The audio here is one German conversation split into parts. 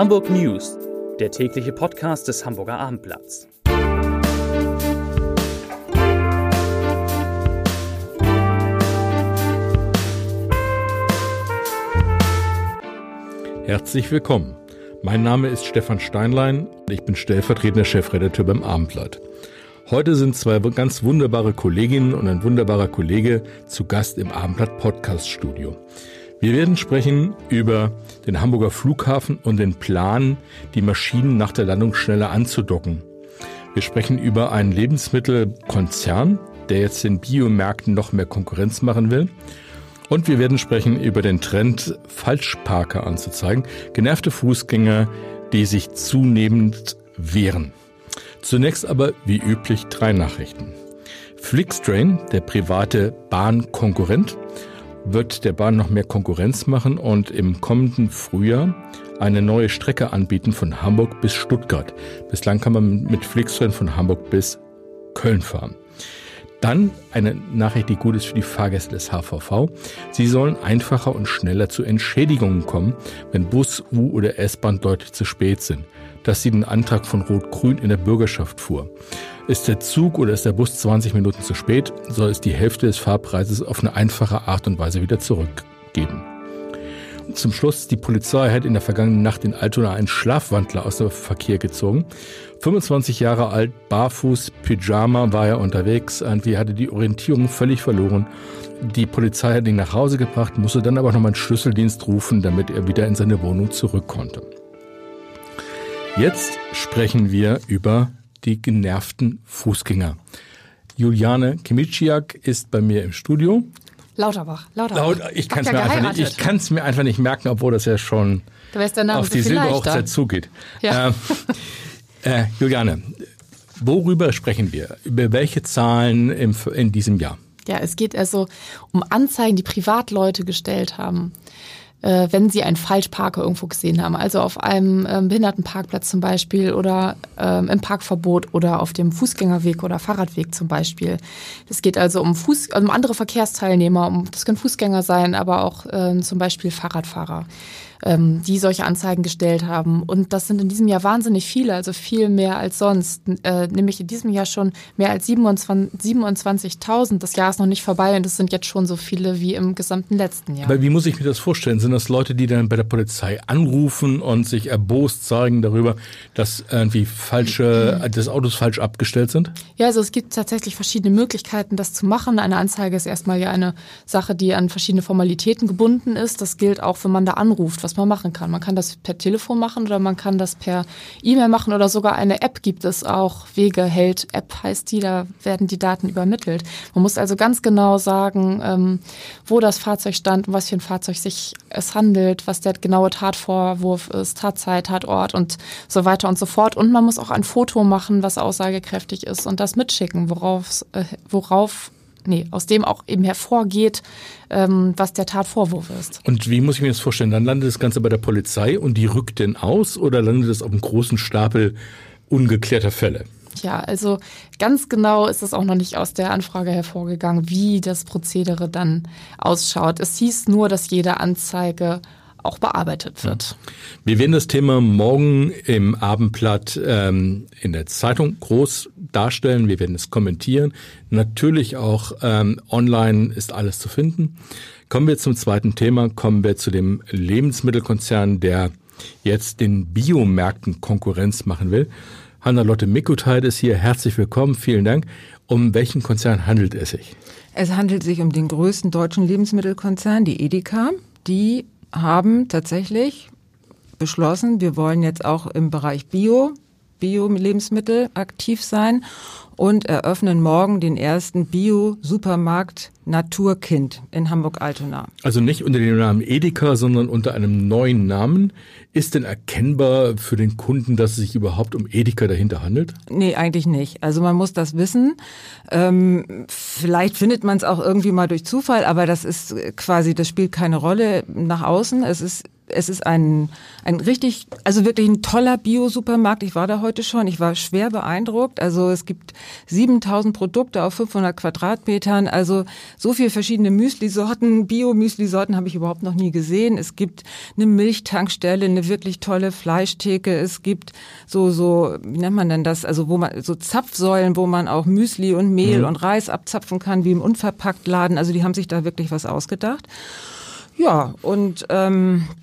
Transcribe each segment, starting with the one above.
Hamburg News, der tägliche Podcast des Hamburger Abendblatts. Herzlich willkommen. Mein Name ist Stefan Steinlein und ich bin stellvertretender Chefredakteur beim Abendblatt. Heute sind zwei ganz wunderbare Kolleginnen und ein wunderbarer Kollege zu Gast im Abendblatt Podcast Studio. Wir werden sprechen über den Hamburger Flughafen und den Plan, die Maschinen nach der Landung schneller anzudocken. Wir sprechen über einen Lebensmittelkonzern, der jetzt den Biomärkten noch mehr Konkurrenz machen will. Und wir werden sprechen über den Trend, Falschparker anzuzeigen, genervte Fußgänger, die sich zunehmend wehren. Zunächst aber wie üblich drei Nachrichten. Flixtrain, der private Bahnkonkurrent, wird der Bahn noch mehr Konkurrenz machen und im kommenden Frühjahr eine neue Strecke anbieten von Hamburg bis Stuttgart. Bislang kann man mit Flixtrain von Hamburg bis Köln fahren. Dann eine Nachricht, die gut ist für die Fahrgäste des HVV. Sie sollen einfacher und schneller zu Entschädigungen kommen, wenn Bus, U oder S-Bahn deutlich zu spät sind. Dass sie den Antrag von Rot-Grün in der Bürgerschaft fuhr. Ist der Zug oder ist der Bus 20 Minuten zu spät, soll es die Hälfte des Fahrpreises auf eine einfache Art und Weise wieder zurückgeben. Zum Schluss, die Polizei hat in der vergangenen Nacht in Altona einen Schlafwandler aus dem Verkehr gezogen. 25 Jahre alt, barfuß, Pyjama war er unterwegs, irgendwie hatte die Orientierung völlig verloren. Die Polizei hat ihn nach Hause gebracht, musste dann aber noch mal einen Schlüsseldienst rufen, damit er wieder in seine Wohnung zurück konnte. Jetzt sprechen wir über die genervten Fußgänger. Juliane Kimitschiak ist bei mir im Studio. Lauterbach, Lauterbach. Laut, ich kann es mir, einfach nicht, mir einfach nicht merken, obwohl das ja schon auf die Silberhochzeit zugeht. Ja. Äh, äh, Juliane, worüber sprechen wir? Über welche Zahlen im, in diesem Jahr? Ja, es geht also um Anzeigen, die Privatleute gestellt haben äh, wenn sie einen Falschparker irgendwo gesehen haben, also auf einem ähm, Behindertenparkplatz zum Beispiel oder ähm, im Parkverbot oder auf dem Fußgängerweg oder Fahrradweg zum Beispiel. Es geht also um, Fuß, um andere Verkehrsteilnehmer, um, das können Fußgänger sein, aber auch ähm, zum Beispiel Fahrradfahrer ähm, die solche Anzeigen gestellt haben. Und das sind in diesem Jahr wahnsinnig viele, also viel mehr als sonst. Äh, nämlich in diesem Jahr schon mehr als 27.000. 27 das Jahr ist noch nicht vorbei und es sind jetzt schon so viele wie im gesamten letzten Jahr. Aber wie muss ich mir das vorstellen? Sind das Leute, die dann bei der Polizei anrufen und sich erbost zeigen darüber, dass irgendwie falsche, mhm. das Autos falsch abgestellt sind? Ja, also es gibt tatsächlich verschiedene Möglichkeiten, das zu machen. Eine Anzeige ist erstmal ja eine Sache, die an verschiedene Formalitäten gebunden ist. Das gilt auch, wenn man da anruft, was man machen kann. Man kann das per Telefon machen oder man kann das per E-Mail machen oder sogar eine App gibt es auch. Wegeheld App heißt die, da werden die Daten übermittelt. Man muss also ganz genau sagen, ähm, wo das Fahrzeug stand, um was für ein Fahrzeug sich es handelt, was der genaue Tatvorwurf ist, Tatzeit, Tatort und so weiter und so fort. Und man muss auch ein Foto machen, was aussagekräftig ist und das mitschicken, worauf, äh, worauf nee, aus dem auch eben hervorgeht, ähm, was der Tatvorwurf ist. Und wie muss ich mir das vorstellen? Dann landet das Ganze bei der Polizei und die rückt denn aus oder landet es auf einem großen Stapel ungeklärter Fälle? Ja, also ganz genau ist es auch noch nicht aus der Anfrage hervorgegangen, wie das Prozedere dann ausschaut. Es hieß nur, dass jede Anzeige auch bearbeitet wird. Wir werden das Thema morgen im Abendblatt ähm, in der Zeitung groß darstellen. Wir werden es kommentieren. Natürlich auch ähm, online ist alles zu finden. Kommen wir zum zweiten Thema. Kommen wir zu dem Lebensmittelkonzern, der jetzt den Biomärkten Konkurrenz machen will. Hanna-Lotte Mikutheit ist hier. Herzlich willkommen. Vielen Dank. Um welchen Konzern handelt es sich? Es handelt sich um den größten deutschen Lebensmittelkonzern, die Edeka. Die haben tatsächlich beschlossen, wir wollen jetzt auch im Bereich Bio, Bio-Lebensmittel aktiv sein und eröffnen morgen den ersten Bio-Supermarkt Naturkind in Hamburg-Altona. Also nicht unter dem Namen Edeka, sondern unter einem neuen Namen. Ist denn erkennbar für den Kunden, dass es sich überhaupt um Edeka dahinter handelt? Nee, eigentlich nicht. Also man muss das wissen. Ähm, vielleicht findet man es auch irgendwie mal durch Zufall, aber das ist quasi, das spielt keine Rolle nach außen. Es ist es ist ein, ein richtig, also wirklich ein toller Bio-Supermarkt. Ich war da heute schon. Ich war schwer beeindruckt. Also es gibt 7000 Produkte auf 500 Quadratmetern. Also so viele verschiedene Müsli-Sorten. Bio-Müsli-Sorten habe ich überhaupt noch nie gesehen. Es gibt eine Milchtankstelle, eine wirklich tolle Fleischtheke. Es gibt so, so, wie nennt man denn das? Also wo man, so Zapfsäulen, wo man auch Müsli und Mehl mhm. und Reis abzapfen kann, wie im Unverpacktladen. Also die haben sich da wirklich was ausgedacht. Ja, und ähm, und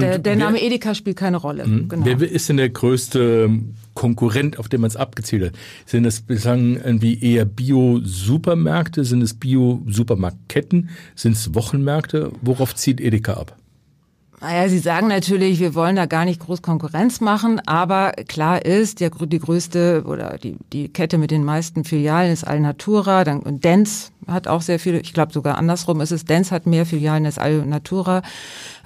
der, der Name wer, Edeka spielt keine Rolle. Mh, genau. Wer ist denn der größte Konkurrent, auf den man es abgezielt hat? Sind es bislang irgendwie eher Bio-Supermärkte? Sind es Bio-Supermarktketten? Sind es Wochenmärkte? Worauf zieht Edeka ab? Naja, Sie sagen natürlich, wir wollen da gar nicht groß Konkurrenz machen, aber klar ist, der, die größte oder die, die Kette mit den meisten Filialen ist Alnatura, dann und Dents hat auch sehr viele, ich glaube sogar andersrum ist es, Dents hat mehr Filialen als Alnatura.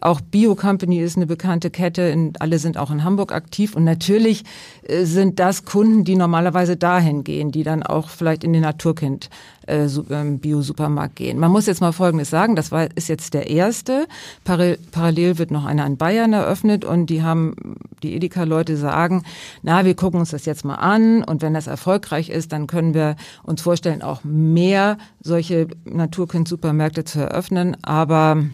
Auch Bio Company ist eine bekannte Kette, in, alle sind auch in Hamburg aktiv und natürlich äh, sind das Kunden, die normalerweise dahin gehen, die dann auch vielleicht in den Naturkind äh, ähm, Bio-Supermarkt gehen. Man muss jetzt mal Folgendes sagen, das war, ist jetzt der erste. Parallel wird noch einer in Bayern eröffnet und die haben, die Edeka-Leute sagen, na, wir gucken uns das jetzt mal an und wenn das erfolgreich ist, dann können wir uns vorstellen, auch mehr solche Naturkind-Supermärkte zu eröffnen, aber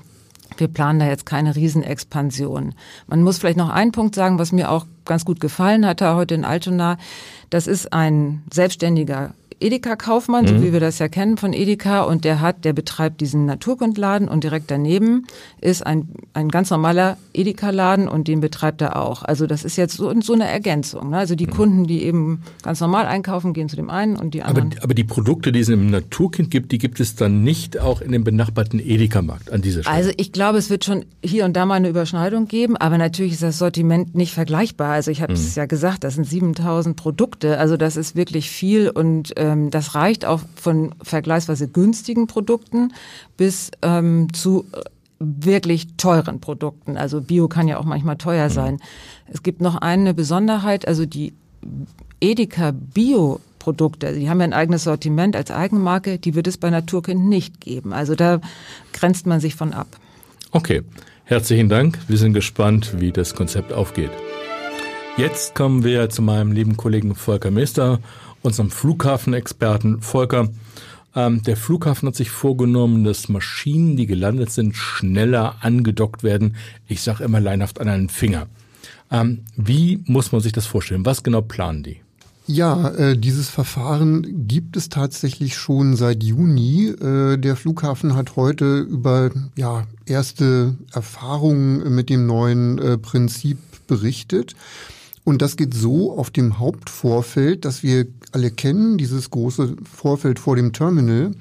wir planen da jetzt keine Riesenexpansion. Man muss vielleicht noch einen Punkt sagen, was mir auch ganz gut gefallen hat heute in Altona. Das ist ein selbstständiger Edeka-Kaufmann, mhm. so wie wir das ja kennen von Edeka, und der hat, der betreibt diesen Naturkundladen und direkt daneben ist ein, ein ganz normaler Edeka-Laden und den betreibt er auch. Also das ist jetzt so, so eine Ergänzung. Ne? Also die mhm. Kunden, die eben ganz normal einkaufen, gehen zu dem einen und die anderen. Aber, aber die Produkte, die es im Naturkind gibt, die gibt es dann nicht auch in dem benachbarten Edeka-Markt an dieser Stelle? Also ich glaube, es wird schon hier und da mal eine Überschneidung geben, aber natürlich ist das Sortiment nicht vergleichbar. Also ich habe es mhm. ja gesagt, das sind 7000 Produkte, also das ist wirklich viel und äh, ähm, das reicht auch von vergleichsweise günstigen Produkten bis ähm, zu äh, wirklich teuren Produkten. Also Bio kann ja auch manchmal teuer mhm. sein. Es gibt noch eine Besonderheit, also die Edeka Bio Produkte, die haben ja ein eigenes Sortiment als Eigenmarke, die wird es bei Naturkind nicht geben. Also da grenzt man sich von ab. Okay, herzlichen Dank. Wir sind gespannt, wie das Konzept aufgeht. Jetzt kommen wir zu meinem lieben Kollegen Volker Mester unserem Flughafenexperten Volker. Ähm, der Flughafen hat sich vorgenommen, dass Maschinen, die gelandet sind, schneller angedockt werden. Ich sage immer leinhaft an einen Finger. Ähm, wie muss man sich das vorstellen? Was genau planen die? Ja, äh, dieses Verfahren gibt es tatsächlich schon seit Juni. Äh, der Flughafen hat heute über ja, erste Erfahrungen mit dem neuen äh, Prinzip berichtet. Und das geht so auf dem Hauptvorfeld, das wir alle kennen, dieses große Vorfeld vor dem Terminal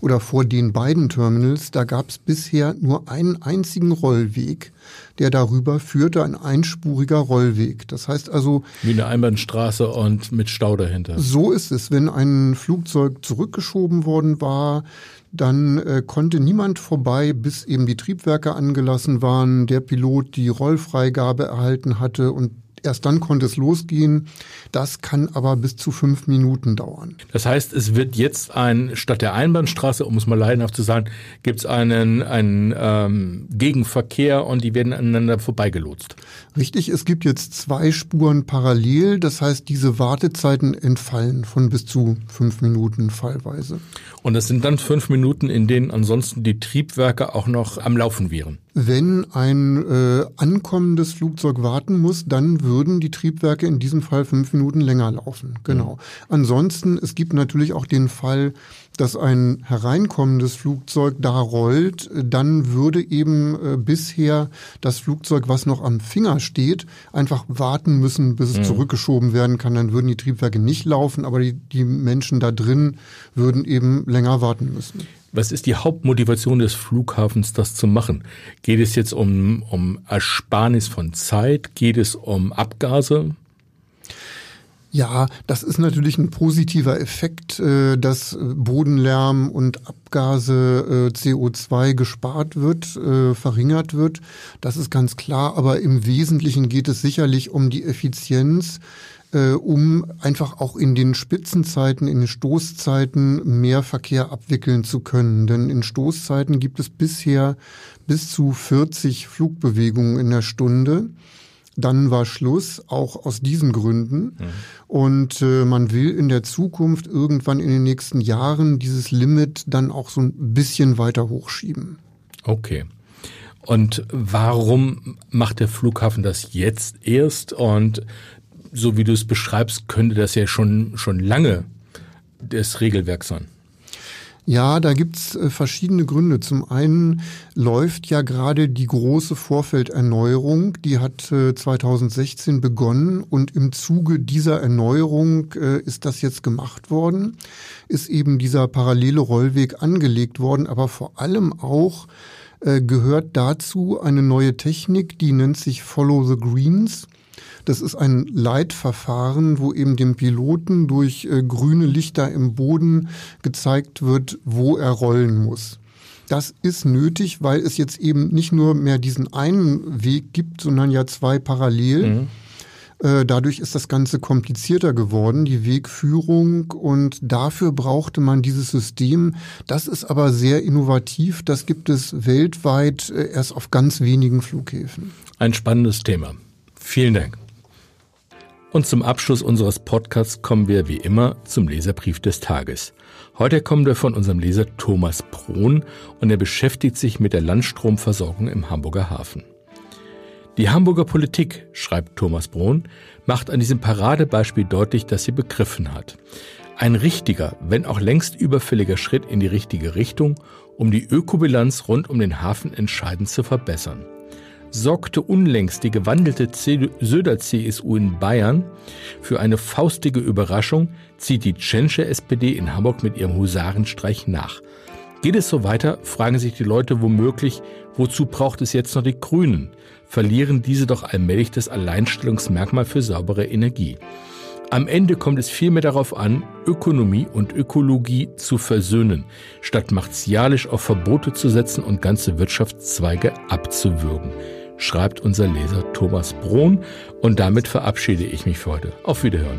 oder vor den beiden Terminals. Da gab es bisher nur einen einzigen Rollweg, der darüber führte, ein einspuriger Rollweg. Das heißt also. Wie eine Einbahnstraße und mit Stau dahinter. So ist es. Wenn ein Flugzeug zurückgeschoben worden war, dann äh, konnte niemand vorbei, bis eben die Triebwerke angelassen waren, der Pilot die Rollfreigabe erhalten hatte und Erst dann konnte es losgehen. Das kann aber bis zu fünf Minuten dauern. Das heißt, es wird jetzt ein, statt der Einbahnstraße, um es mal leidenhaft zu sagen, gibt es einen, einen ähm, Gegenverkehr und die werden aneinander vorbeigelotst. Richtig, es gibt jetzt zwei Spuren parallel. Das heißt, diese Wartezeiten entfallen von bis zu fünf Minuten fallweise. Und das sind dann fünf Minuten, in denen ansonsten die Triebwerke auch noch am Laufen wären. Wenn ein äh, ankommendes Flugzeug warten muss, dann würden die Triebwerke in diesem Fall fünf Minuten länger laufen. Genau. Mhm. Ansonsten, es gibt natürlich auch den Fall, dass ein hereinkommendes Flugzeug da rollt, dann würde eben äh, bisher das Flugzeug, was noch am Finger steht, einfach warten müssen, bis es mhm. zurückgeschoben werden kann. Dann würden die Triebwerke nicht laufen, aber die, die Menschen da drin würden eben länger warten müssen. Was ist die Hauptmotivation des Flughafens, das zu machen? Geht es jetzt um, um Ersparnis von Zeit? Geht es um Abgase? Ja, das ist natürlich ein positiver Effekt, äh, dass Bodenlärm und Abgase äh, CO2 gespart wird, äh, verringert wird. Das ist ganz klar. Aber im Wesentlichen geht es sicherlich um die Effizienz äh, um einfach auch in den Spitzenzeiten, in den Stoßzeiten mehr Verkehr abwickeln zu können. Denn in Stoßzeiten gibt es bisher bis zu 40 Flugbewegungen in der Stunde. Dann war Schluss, auch aus diesen Gründen. Mhm. Und äh, man will in der Zukunft irgendwann in den nächsten Jahren dieses Limit dann auch so ein bisschen weiter hochschieben. Okay. Und warum macht der Flughafen das jetzt erst? Und so wie du es beschreibst, könnte das ja schon, schon lange das Regelwerk sein. Ja, da gibt's äh, verschiedene Gründe. Zum einen läuft ja gerade die große Vorfelderneuerung, die hat 2016 äh, begonnen und im Zuge dieser Erneuerung äh, ist das jetzt gemacht worden, ist eben dieser parallele Rollweg angelegt worden, aber vor allem auch gehört dazu eine neue Technik, die nennt sich Follow the Greens. Das ist ein Leitverfahren, wo eben dem Piloten durch äh, grüne Lichter im Boden gezeigt wird, wo er rollen muss. Das ist nötig, weil es jetzt eben nicht nur mehr diesen einen Weg gibt, sondern ja zwei parallel. Mhm. Äh, dadurch ist das Ganze komplizierter geworden, die Wegführung. Und dafür brauchte man dieses System. Das ist aber sehr innovativ. Das gibt es weltweit äh, erst auf ganz wenigen Flughäfen. Ein spannendes Thema. Vielen Dank. Und zum Abschluss unseres Podcasts kommen wir wie immer zum Leserbrief des Tages. Heute kommen wir von unserem Leser Thomas Prohn und er beschäftigt sich mit der Landstromversorgung im Hamburger Hafen. Die Hamburger Politik, schreibt Thomas Brohn, macht an diesem Paradebeispiel deutlich, dass sie begriffen hat. Ein richtiger, wenn auch längst überfälliger Schritt in die richtige Richtung, um die Ökobilanz rund um den Hafen entscheidend zu verbessern sorgte unlängst die gewandelte Söder-CSU in Bayern für eine faustige Überraschung, zieht die Tschentsche SPD in Hamburg mit ihrem Husarenstreich nach. Geht es so weiter, fragen sich die Leute womöglich, wozu braucht es jetzt noch die Grünen? Verlieren diese doch allmählich das Alleinstellungsmerkmal für saubere Energie. Am Ende kommt es vielmehr darauf an, Ökonomie und Ökologie zu versöhnen, statt martialisch auf Verbote zu setzen und ganze Wirtschaftszweige abzuwürgen schreibt unser Leser Thomas Brohn. Und damit verabschiede ich mich für heute. Auf Wiederhören.